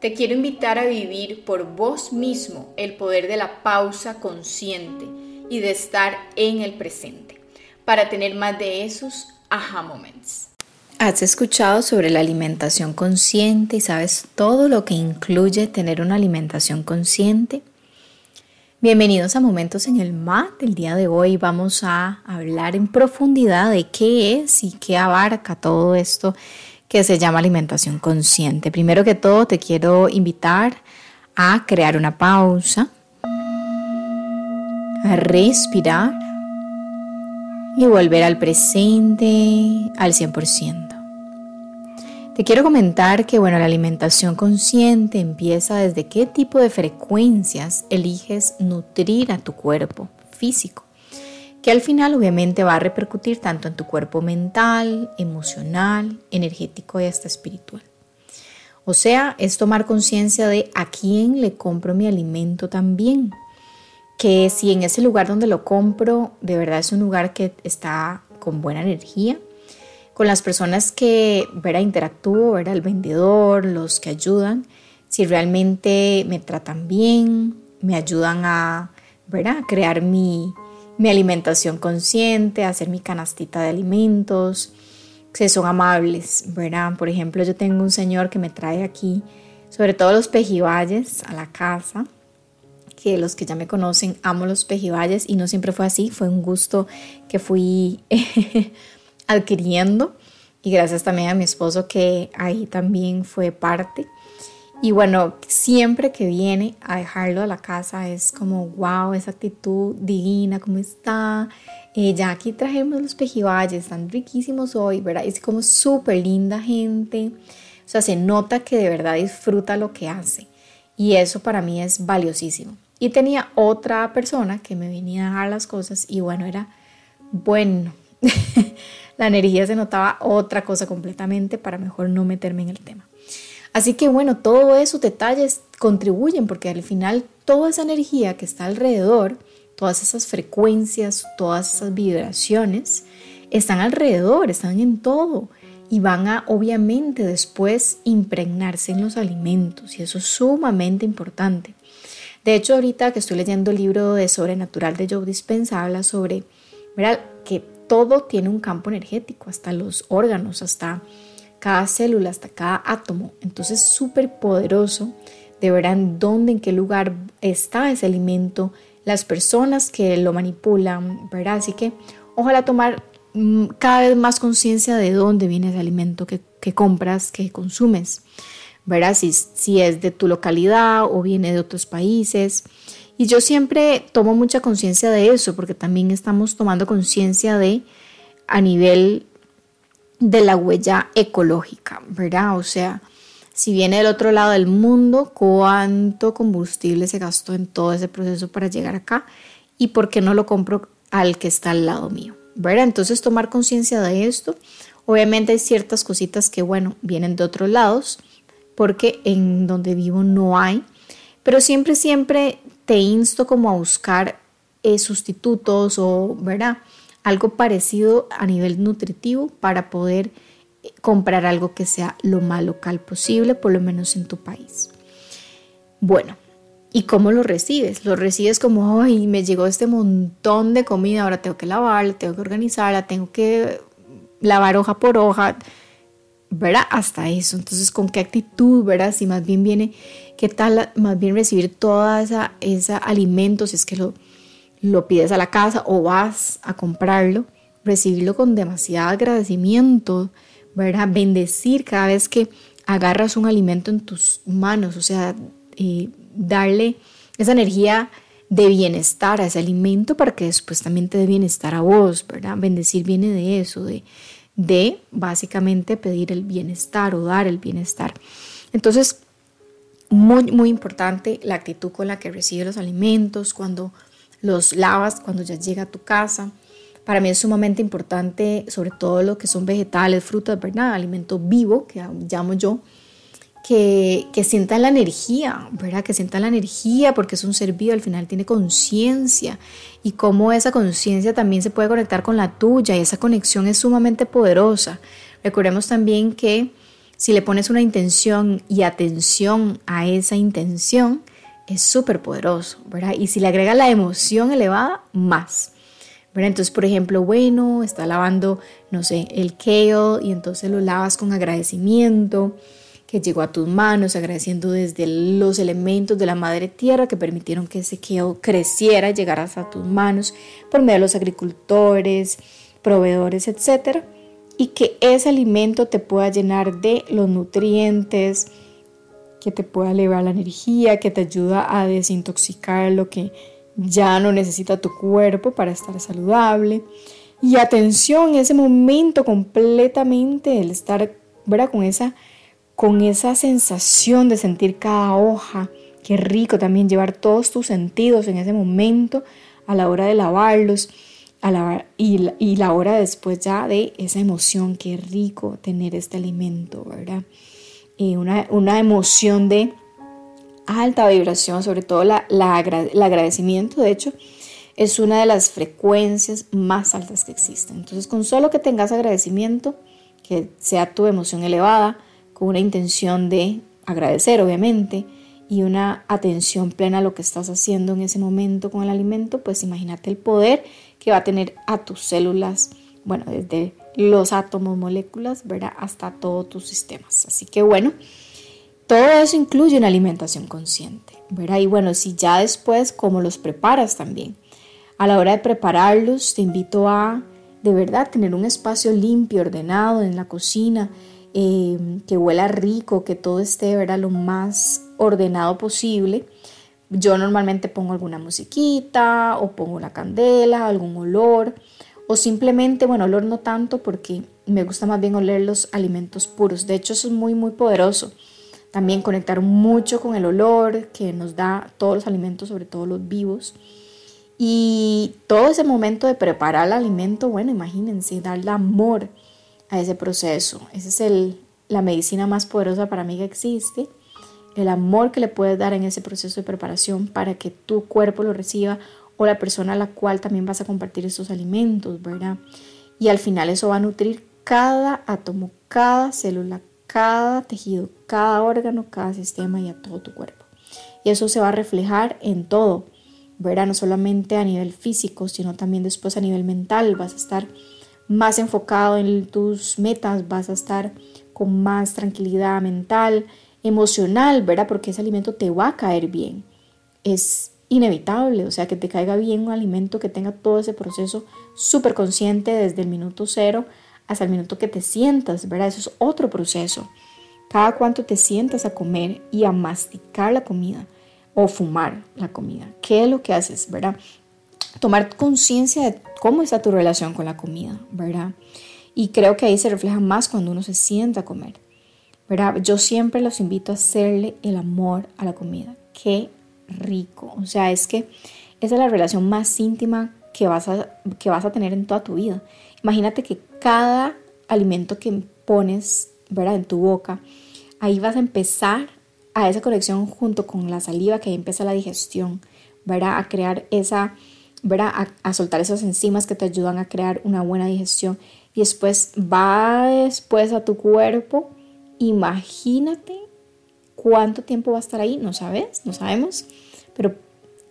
Te quiero invitar a vivir por vos mismo el poder de la pausa consciente y de estar en el presente para tener más de esos aha moments. ¿Has escuchado sobre la alimentación consciente y sabes todo lo que incluye tener una alimentación consciente? Bienvenidos a Momentos en el MAT. El día de hoy vamos a hablar en profundidad de qué es y qué abarca todo esto que se llama alimentación consciente. Primero que todo, te quiero invitar a crear una pausa, a respirar y volver al presente al 100%. Te quiero comentar que bueno, la alimentación consciente empieza desde qué tipo de frecuencias eliges nutrir a tu cuerpo físico que al final obviamente va a repercutir tanto en tu cuerpo mental, emocional, energético y hasta espiritual. O sea, es tomar conciencia de a quién le compro mi alimento también. Que si en ese lugar donde lo compro, de verdad es un lugar que está con buena energía, con las personas que verá interactúo, verá el vendedor, los que ayudan, si realmente me tratan bien, me ayudan a, a crear mi, mi alimentación consciente, hacer mi canastita de alimentos, que son amables, ¿verdad? Por ejemplo, yo tengo un señor que me trae aquí, sobre todo los pejibayes a la casa, que los que ya me conocen, amo los pejibayes y no siempre fue así, fue un gusto que fui adquiriendo y gracias también a mi esposo que ahí también fue parte. Y bueno, siempre que viene a dejarlo a la casa es como, wow, esa actitud divina, ¿cómo está? Eh, ya aquí trajimos los pejibayes, están riquísimos hoy, ¿verdad? Es como súper linda gente. O sea, se nota que de verdad disfruta lo que hace. Y eso para mí es valiosísimo. Y tenía otra persona que me venía a dejar las cosas y bueno, era bueno. la energía se notaba otra cosa completamente para mejor no meterme en el tema. Así que bueno, todos esos detalles contribuyen porque al final toda esa energía que está alrededor, todas esas frecuencias, todas esas vibraciones, están alrededor, están en todo y van a obviamente después impregnarse en los alimentos y eso es sumamente importante. De hecho, ahorita que estoy leyendo el libro de Sobrenatural de Joe Dispensa, habla sobre ¿verdad? que todo tiene un campo energético, hasta los órganos, hasta cada célula, hasta cada átomo. Entonces, súper poderoso de ver en dónde, en qué lugar está ese alimento, las personas que lo manipulan, ¿verdad? Así que ojalá tomar mm, cada vez más conciencia de dónde viene ese alimento que, compras, que consumes, ¿verdad? Si, si es de tu localidad o viene de otros países. Y yo siempre tomo mucha conciencia de eso, porque también estamos tomando conciencia de a nivel de la huella ecológica, ¿verdad? O sea, si viene del otro lado del mundo, cuánto combustible se gastó en todo ese proceso para llegar acá y por qué no lo compro al que está al lado mío, ¿verdad? Entonces tomar conciencia de esto. Obviamente hay ciertas cositas que, bueno, vienen de otros lados, porque en donde vivo no hay, pero siempre, siempre te insto como a buscar eh, sustitutos o, ¿verdad? Algo parecido a nivel nutritivo para poder eh, comprar algo que sea lo más local posible, por lo menos en tu país. Bueno, ¿y cómo lo recibes? Lo recibes como, ay, me llegó este montón de comida, ahora tengo que lavarla, tengo que organizarla, tengo que lavar hoja por hoja, ¿verdad? Hasta eso. Entonces, ¿con qué actitud, verdad? Si más bien viene, ¿qué tal más bien recibir toda esa, esa alimento, si es que lo lo pides a la casa o vas a comprarlo, recibirlo con demasiado agradecimiento, ¿verdad? Bendecir cada vez que agarras un alimento en tus manos, o sea, eh, darle esa energía de bienestar a ese alimento para que después también te dé bienestar a vos, ¿verdad? Bendecir viene de eso, de, de básicamente pedir el bienestar o dar el bienestar. Entonces, muy, muy importante la actitud con la que recibes los alimentos, cuando los lavas, cuando ya llega a tu casa. Para mí es sumamente importante, sobre todo lo que son vegetales, frutas, ¿verdad? Alimento vivo, que llamo yo, que, que sientan la energía, ¿verdad? Que sientan la energía porque es un ser vivo, al final tiene conciencia y cómo esa conciencia también se puede conectar con la tuya y esa conexión es sumamente poderosa. Recordemos también que si le pones una intención y atención a esa intención, es súper poderoso, ¿verdad? Y si le agrega la emoción elevada, más. ¿verdad? Entonces, por ejemplo, bueno, está lavando, no sé, el kale y entonces lo lavas con agradecimiento que llegó a tus manos, agradeciendo desde los elementos de la madre tierra que permitieron que ese kale creciera, llegara hasta tus manos por medio de los agricultores, proveedores, etcétera y que ese alimento te pueda llenar de los nutrientes, que te pueda elevar la energía, que te ayuda a desintoxicar lo que ya no necesita tu cuerpo para estar saludable. Y atención, ese momento completamente, el estar ¿verdad? Con, esa, con esa sensación de sentir cada hoja. Qué rico también llevar todos tus sentidos en ese momento a la hora de lavarlos y, la, y la hora después ya de esa emoción, qué rico tener este alimento, ¿verdad? Y una, una emoción de alta vibración, sobre todo la, la, el agradecimiento, de hecho, es una de las frecuencias más altas que existen. Entonces, con solo que tengas agradecimiento, que sea tu emoción elevada, con una intención de agradecer, obviamente, y una atención plena a lo que estás haciendo en ese momento con el alimento, pues imagínate el poder que va a tener a tus células, bueno, desde los átomos, moléculas, ¿verdad? Hasta todos tus sistemas. Así que bueno, todo eso incluye una alimentación consciente, ¿verdad? Y bueno, si ya después, ¿cómo los preparas también? A la hora de prepararlos, te invito a, de verdad, tener un espacio limpio, ordenado en la cocina, eh, que huela rico, que todo esté, ¿verdad? Lo más ordenado posible yo normalmente pongo alguna musiquita o pongo la candela, algún olor o simplemente, bueno, olor no tanto porque me gusta más bien oler los alimentos puros. De hecho, eso es muy, muy poderoso. También conectar mucho con el olor que nos da todos los alimentos, sobre todo los vivos. Y todo ese momento de preparar el alimento, bueno, imagínense, darle amor a ese proceso. Esa es el, la medicina más poderosa para mí que existe el amor que le puedes dar en ese proceso de preparación para que tu cuerpo lo reciba o la persona a la cual también vas a compartir esos alimentos, ¿verdad? Y al final eso va a nutrir cada átomo, cada célula, cada tejido, cada órgano, cada sistema y a todo tu cuerpo. Y eso se va a reflejar en todo, ¿verdad? No solamente a nivel físico, sino también después a nivel mental. Vas a estar más enfocado en tus metas, vas a estar con más tranquilidad mental, emocional, ¿verdad? Porque ese alimento te va a caer bien. Es inevitable, o sea, que te caiga bien un alimento que tenga todo ese proceso súper consciente desde el minuto cero hasta el minuto que te sientas, ¿verdad? Eso es otro proceso. Cada cuánto te sientas a comer y a masticar la comida o fumar la comida. ¿Qué es lo que haces, verdad? Tomar conciencia de cómo está tu relación con la comida, ¿verdad? Y creo que ahí se refleja más cuando uno se sienta a comer. Yo siempre los invito a hacerle el amor a la comida. Qué rico. O sea, es que esa es la relación más íntima que vas a, que vas a tener en toda tu vida. Imagínate que cada alimento que pones, ¿verdad? En tu boca, ahí vas a empezar a esa conexión junto con la saliva, que ahí empieza la digestión, ¿verdad? A crear esa, ¿verdad? A, a, soltar esas enzimas que te ayudan a crear una buena digestión. Y después va después a tu cuerpo Imagínate cuánto tiempo va a estar ahí, no sabes, no sabemos, pero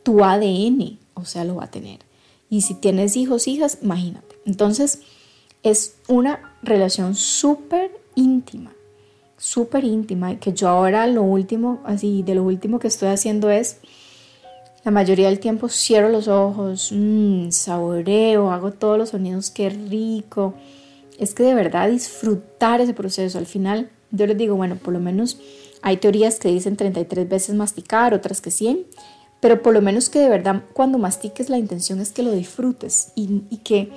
tu ADN, o sea, lo va a tener. Y si tienes hijos, hijas, imagínate. Entonces, es una relación súper íntima, súper íntima, que yo ahora lo último, así, de lo último que estoy haciendo es, la mayoría del tiempo cierro los ojos, mmm, saboreo, hago todos los sonidos, qué rico. Es que de verdad disfrutar ese proceso, al final yo les digo, bueno, por lo menos hay teorías que dicen 33 veces masticar, otras que 100, pero por lo menos que de verdad cuando mastiques la intención es que lo disfrutes y, que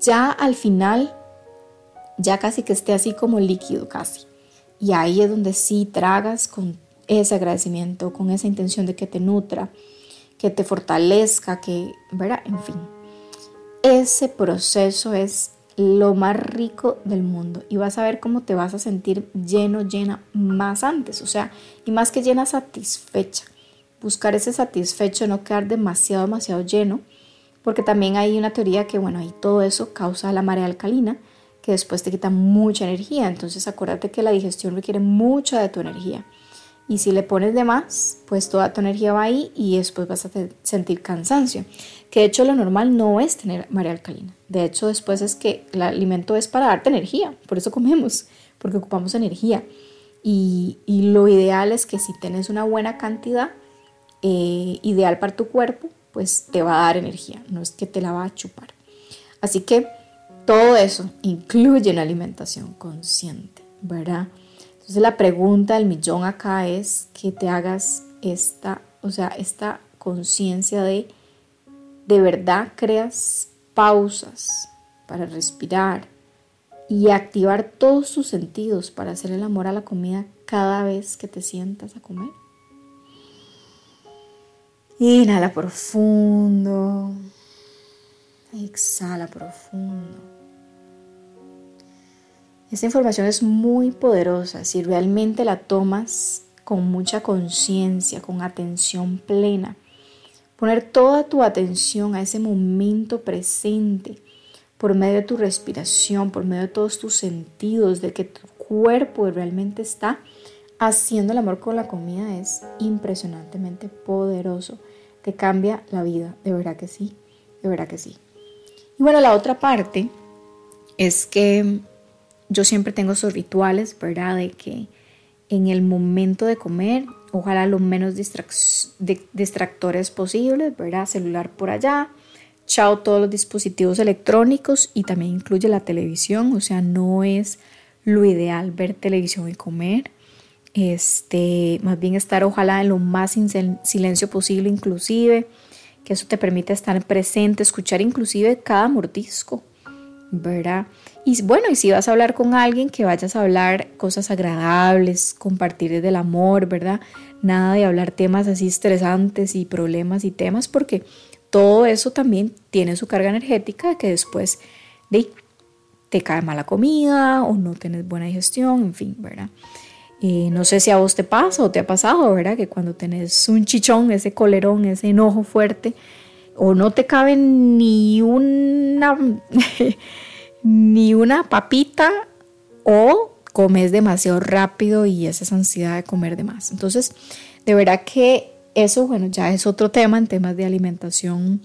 ya al final, ya casi que esté así como líquido casi. Y ahí es donde sí tragas con ese agradecimiento, con esa intención de que te nutra, que te fortalezca, que, ¿verdad? En fin, ese proceso es lo más rico del mundo y vas a ver cómo te vas a sentir lleno, llena más antes, o sea, y más que llena, satisfecha. Buscar ese satisfecho, no quedar demasiado, demasiado lleno, porque también hay una teoría que, bueno, ahí todo eso causa la marea alcalina, que después te quita mucha energía, entonces acuérdate que la digestión requiere mucha de tu energía. Y si le pones de más, pues toda tu energía va ahí y después vas a sentir cansancio. Que de hecho lo normal no es tener marea alcalina. De hecho después es que el alimento es para darte energía. Por eso comemos, porque ocupamos energía. Y, lo ideal es que si tienes una buena cantidad, eh, ideal para tu cuerpo, pues te va a dar energía. No es que te la va a chupar. Así que todo eso incluye una alimentación consciente, ¿verdad? Entonces la pregunta del millón acá es que te hagas esta, o sea, esta conciencia de de verdad creas pausas para respirar y activar todos tus sentidos para hacer el amor a la comida cada vez que te sientas a comer. Inhala profundo. Exhala profundo. Esta información es muy poderosa si realmente la tomas con mucha conciencia, con atención plena. Poner toda tu atención a ese momento presente por medio de tu respiración, por medio de todos tus sentidos, de que tu cuerpo realmente está haciendo el amor con la comida es impresionantemente poderoso. Te cambia la vida, de verdad que sí, de verdad que sí. Y bueno, la otra parte es que yo siempre tengo esos rituales, ¿verdad? De que en el momento de comer, ojalá lo menos distractores posibles, ¿verdad? Celular por allá, chao todos los dispositivos electrónicos y también incluye la televisión, o sea, no es lo ideal ver televisión y comer. Este, más bien estar ojalá en lo más silencio posible inclusive, que eso te permite estar presente, escuchar inclusive cada mordisco, ¿verdad? Y bueno, y si vas a hablar con alguien, que vayas a hablar cosas agradables, compartir desde el amor, ¿verdad? Nada de hablar temas así estresantes y problemas y temas, porque todo eso también tiene su carga energética que después de, te cae mala comida o no tienes buena digestión, en fin, ¿verdad? Y no sé si a vos te pasa o te ha pasado, ¿verdad? Que cuando tenés un chichón, ese colerón, ese enojo fuerte, o no te cabe ni una ni una papita o comes demasiado rápido y esa ansiedad de comer de más. Entonces, de verdad que eso, bueno, ya es otro tema en temas de alimentación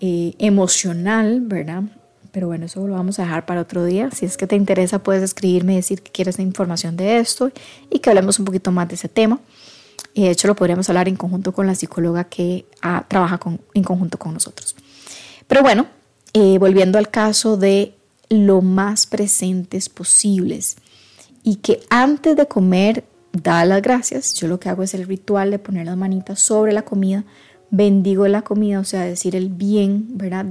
eh, emocional, ¿verdad? Pero bueno, eso lo vamos a dejar para otro día. Si es que te interesa, puedes escribirme y decir que quieres información de esto y que hablemos un poquito más de ese tema. Y de hecho, lo podríamos hablar en conjunto con la psicóloga que ah, trabaja en conjunto con nosotros. Pero bueno, eh, volviendo al caso de lo más presentes posibles y que antes de comer da las gracias. Yo lo que hago es el ritual de poner las manitas sobre la comida, bendigo la comida, o sea, decir el bien, ¿verdad?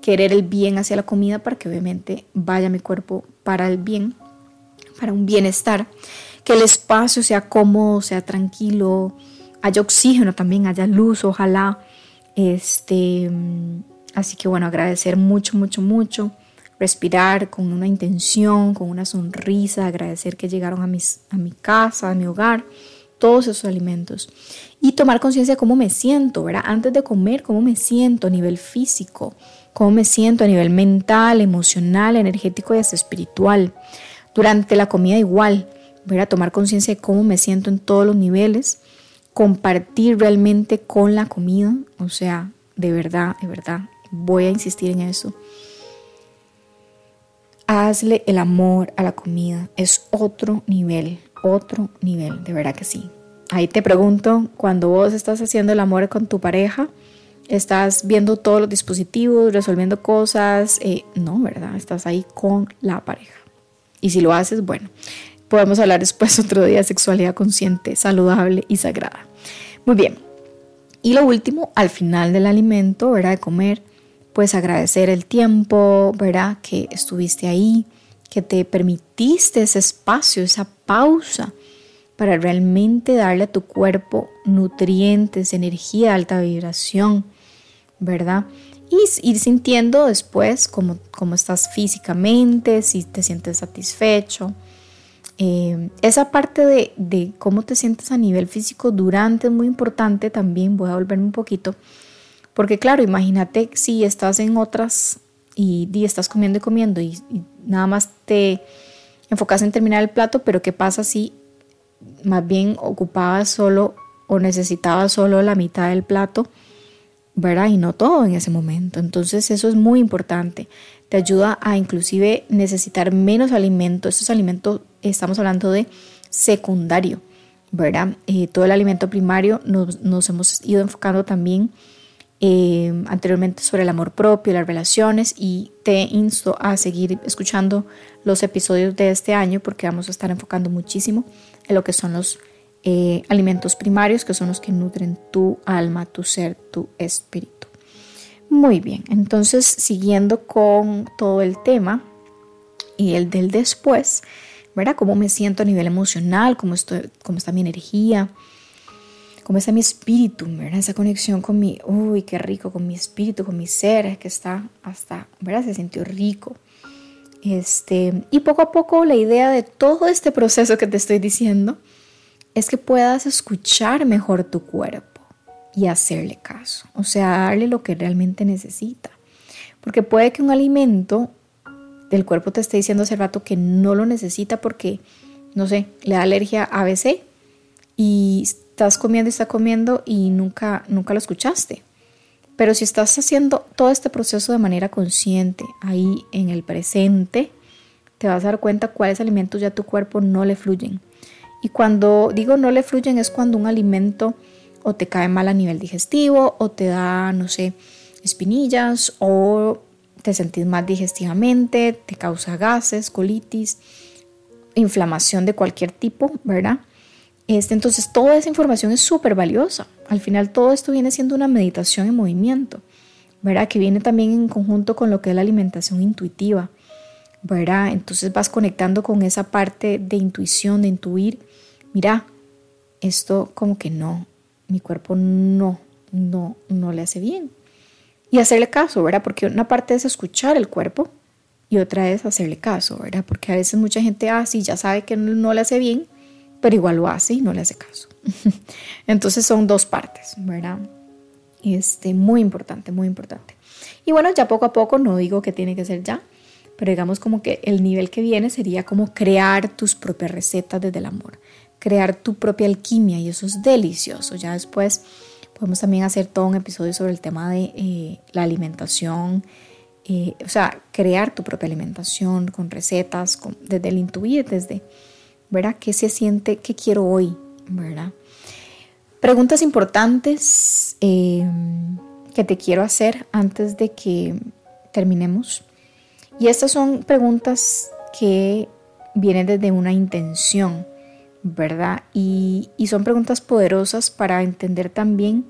Querer el bien hacia la comida para que obviamente vaya mi cuerpo para el bien, para un bienestar, que el espacio sea cómodo, sea tranquilo, haya oxígeno también, haya luz, ojalá. Este, así que bueno, agradecer mucho, mucho, mucho respirar con una intención, con una sonrisa, agradecer que llegaron a, mis, a mi casa, a mi hogar, todos esos alimentos. Y tomar conciencia de cómo me siento, ¿verdad? Antes de comer, cómo me siento a nivel físico, cómo me siento a nivel mental, emocional, energético y hasta espiritual. Durante la comida igual, ¿verdad? Tomar conciencia de cómo me siento en todos los niveles, compartir realmente con la comida, o sea, de verdad, de verdad, voy a insistir en eso Hazle el amor a la comida. Es otro nivel, otro nivel, de verdad que sí. Ahí te pregunto, cuando vos estás haciendo el amor con tu pareja, estás viendo todos los dispositivos, resolviendo cosas, eh, no, ¿verdad? Estás ahí con la pareja. Y si lo haces, bueno, podemos hablar después otro día de sexualidad consciente, saludable y sagrada. Muy bien. Y lo último, al final del alimento, ¿verdad? De comer, pues agradecer el tiempo, ¿verdad? Que estuviste ahí, que te permitiste ese espacio, esa pausa para realmente darle a tu cuerpo nutrientes, energía, alta vibración, ¿verdad? Y ir sintiendo después cómo, cómo estás físicamente, si te sientes satisfecho. Eh, esa parte de, de, cómo te sientes a nivel físico durante es muy importante también, voy a volverme un poquito, porque claro, imagínate si estás en otras y, estás comiendo y comiendo y, y, nada más te enfocas en terminar el plato, pero ¿qué pasa si más bien ocupabas solo o necesitabas solo la mitad del plato? ¿Verdad? Y no todo en ese momento. Entonces eso es muy importante. Te ayuda a inclusive necesitar menos alimento. Estos alimentos, estamos hablando de secundario, ¿verdad? Eh, todo el alimento primario nos, hemos ido enfocando también eh, anteriormente sobre el amor propio, las relaciones y te insto a seguir escuchando los episodios de este año porque vamos a estar enfocando muchísimo en lo que son los eh, alimentos primarios que son los que nutren tu alma, tu ser, tu espíritu. Muy bien, entonces siguiendo con todo el tema y el del después, ¿verdad? ¿Cómo me siento a nivel emocional? ¿Cómo, estoy, cómo está mi energía? ¿Cómo está mi espíritu? ¿verdad? Esa conexión con mi, uy, qué rico, con mi espíritu, con mi ser, que está hasta, ¿verdad? Se sintió rico. Este, y poco a poco la idea de todo este proceso que te estoy diciendo, es que puedas escuchar mejor tu cuerpo y hacerle caso, o sea, darle lo que realmente necesita. Porque puede que un alimento del cuerpo te esté diciendo hace rato que no lo necesita porque, no sé, le da alergia a ABC y estás comiendo y está comiendo y nunca, nunca lo escuchaste. Pero si estás haciendo todo este proceso de manera consciente, ahí en el presente, te vas a dar cuenta cuáles alimentos ya tu cuerpo no le fluyen y cuando digo no le fluyen es cuando un alimento o te cae mal a nivel digestivo o te da, no sé, espinillas o te sentís mal digestivamente, te causa gases, colitis, inflamación de cualquier tipo, ¿verdad? Este, entonces toda esa información es súper valiosa. Al final todo esto viene siendo una meditación en movimiento, ¿verdad? Que viene también en conjunto con lo que es la alimentación intuitiva, ¿verdad? Entonces vas conectando con esa parte de intuición, de intuir mira, esto como que no, mi cuerpo no, no, no le hace bien. Y hacerle caso, ¿verdad? Porque una parte es escuchar el cuerpo y otra es hacerle caso, ¿verdad? Porque a veces mucha gente, ah, sí, ya sabe que no, le hace bien, pero igual lo hace y no le hace caso. Entonces son dos partes, ¿verdad? Este, muy importante, muy importante. Y bueno, ya poco a poco, no digo que tiene que ser ya, pero digamos como que el nivel que viene sería como crear tus propias recetas desde el amor crear tu propia alquimia y eso es delicioso. Ya después podemos también hacer todo un episodio sobre el tema de eh, la alimentación, eh, o sea, crear tu propia alimentación con recetas, desde el intuir, desde, ¿verdad? ¿Qué se siente? ¿Qué quiero hoy? ¿Verdad? Preguntas importantes eh, que te quiero hacer antes de que terminemos. Y estas son preguntas que vienen desde una intención. ¿verdad? Y, son preguntas poderosas para entender también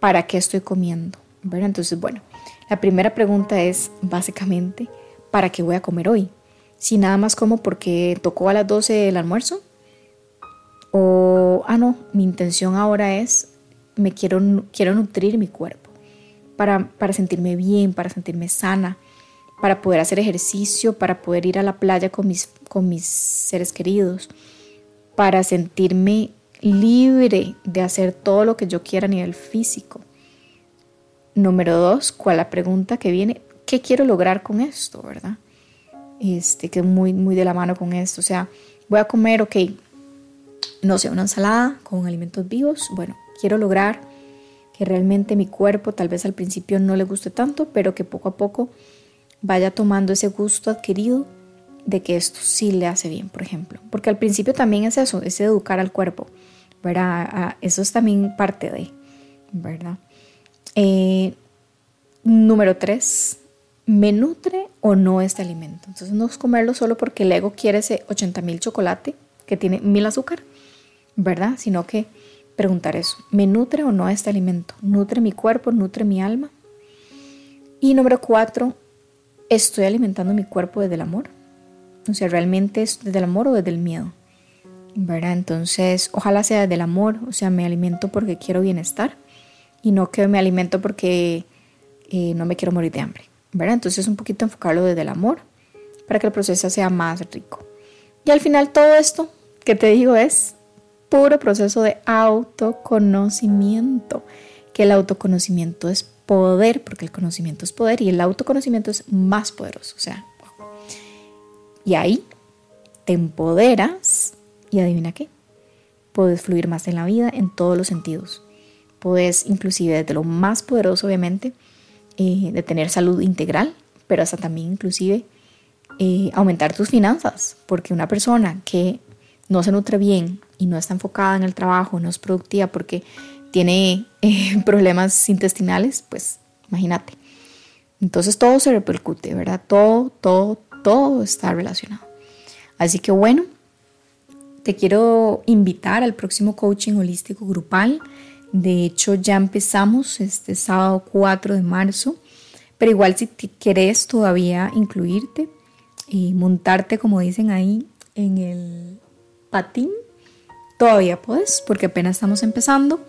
para qué estoy comiendo, ¿verdad? Entonces, bueno, la primera pregunta es básicamente, ¿para qué voy a comer hoy? Si nada más como porque tocó a las 12 el almuerzo, o, ah, no, mi intención ahora es, me quiero, quiero nutrir mi cuerpo para, para sentirme bien, para sentirme sana, para poder hacer ejercicio, para poder ir a la playa con mis, con mis seres queridos, para sentirme libre de hacer todo lo que yo quiera a nivel físico. Número dos, ¿cuál la pregunta que viene? ¿Qué quiero lograr con esto, verdad? Este, que muy, muy de la mano con esto. O sea, voy a comer, ok, no sé, una ensalada con alimentos vivos. Bueno, quiero lograr que realmente mi cuerpo tal vez al principio no le guste tanto, pero que poco a poco vaya tomando ese gusto adquirido de que esto sí le hace bien, por ejemplo. Porque al principio también es eso, es educar al cuerpo, ¿verdad? Eso es también parte de, ¿verdad? Eh, número tres, ¿me nutre o no este alimento? Entonces no es comerlo solo porque el ego quiere ese 80 mil chocolate que tiene mil azúcar, ¿verdad? Sino que preguntar eso, ¿me nutre o no este alimento? ¿Nutre mi cuerpo? ¿Nutre mi alma? Y número cuatro, ¿estoy alimentando mi cuerpo desde el amor? O sea, realmente es desde el amor o desde el miedo. ¿verdad? Entonces, ojalá sea desde el amor, o sea, me alimento porque quiero bienestar y no que me alimento porque eh, no me quiero morir de hambre, ¿verdad? Entonces, un poquito enfocarlo desde el amor para que el proceso sea más rico. Y al final todo esto que te digo es puro proceso de autoconocimiento, que el autoconocimiento es poder, porque el conocimiento es poder y el autoconocimiento es más poderoso, o sea, y ahí te empoderas y adivina qué, puedes fluir más en la vida en todos los sentidos. Puedes inclusive desde lo más poderoso, obviamente, eh, de tener salud integral, pero hasta también inclusive eh, aumentar tus finanzas, porque una persona que no se nutre bien y no está enfocada en el trabajo, no es productiva porque tiene eh, problemas intestinales, pues imagínate. Entonces todo se repercute, ¿verdad? Todo, todo, todo está relacionado. Así que bueno, te quiero invitar al próximo coaching holístico grupal. De hecho, ya empezamos este sábado 4 de marzo, pero igual si quieres todavía incluirte y montarte, como dicen ahí, en el patín, todavía puedes, porque apenas estamos empezando.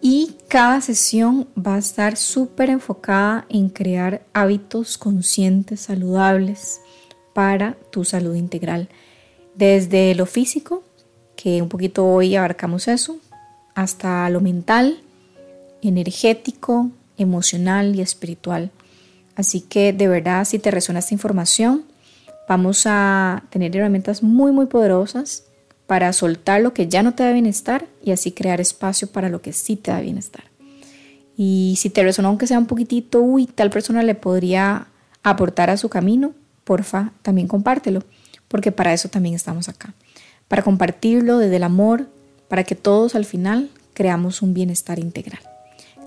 Y cada sesión va a estar súper enfocada en crear hábitos conscientes, saludables para tu salud integral. Desde lo físico, que un poquito hoy abarcamos eso, hasta lo mental, energético, emocional y espiritual. Así que de verdad, si te resuena esta información, vamos a tener herramientas muy, muy poderosas para soltar lo que ya no te da bienestar y así crear espacio para lo que sí te da bienestar. Y si te resonó aunque sea un poquitito, uy, tal persona le podría aportar a su camino, porfa, también compártelo, porque para eso también estamos acá para compartirlo desde el amor, para que todos al final creamos un bienestar integral.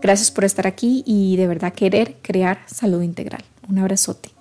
Gracias por estar aquí y de verdad querer crear salud integral. Un abrazote.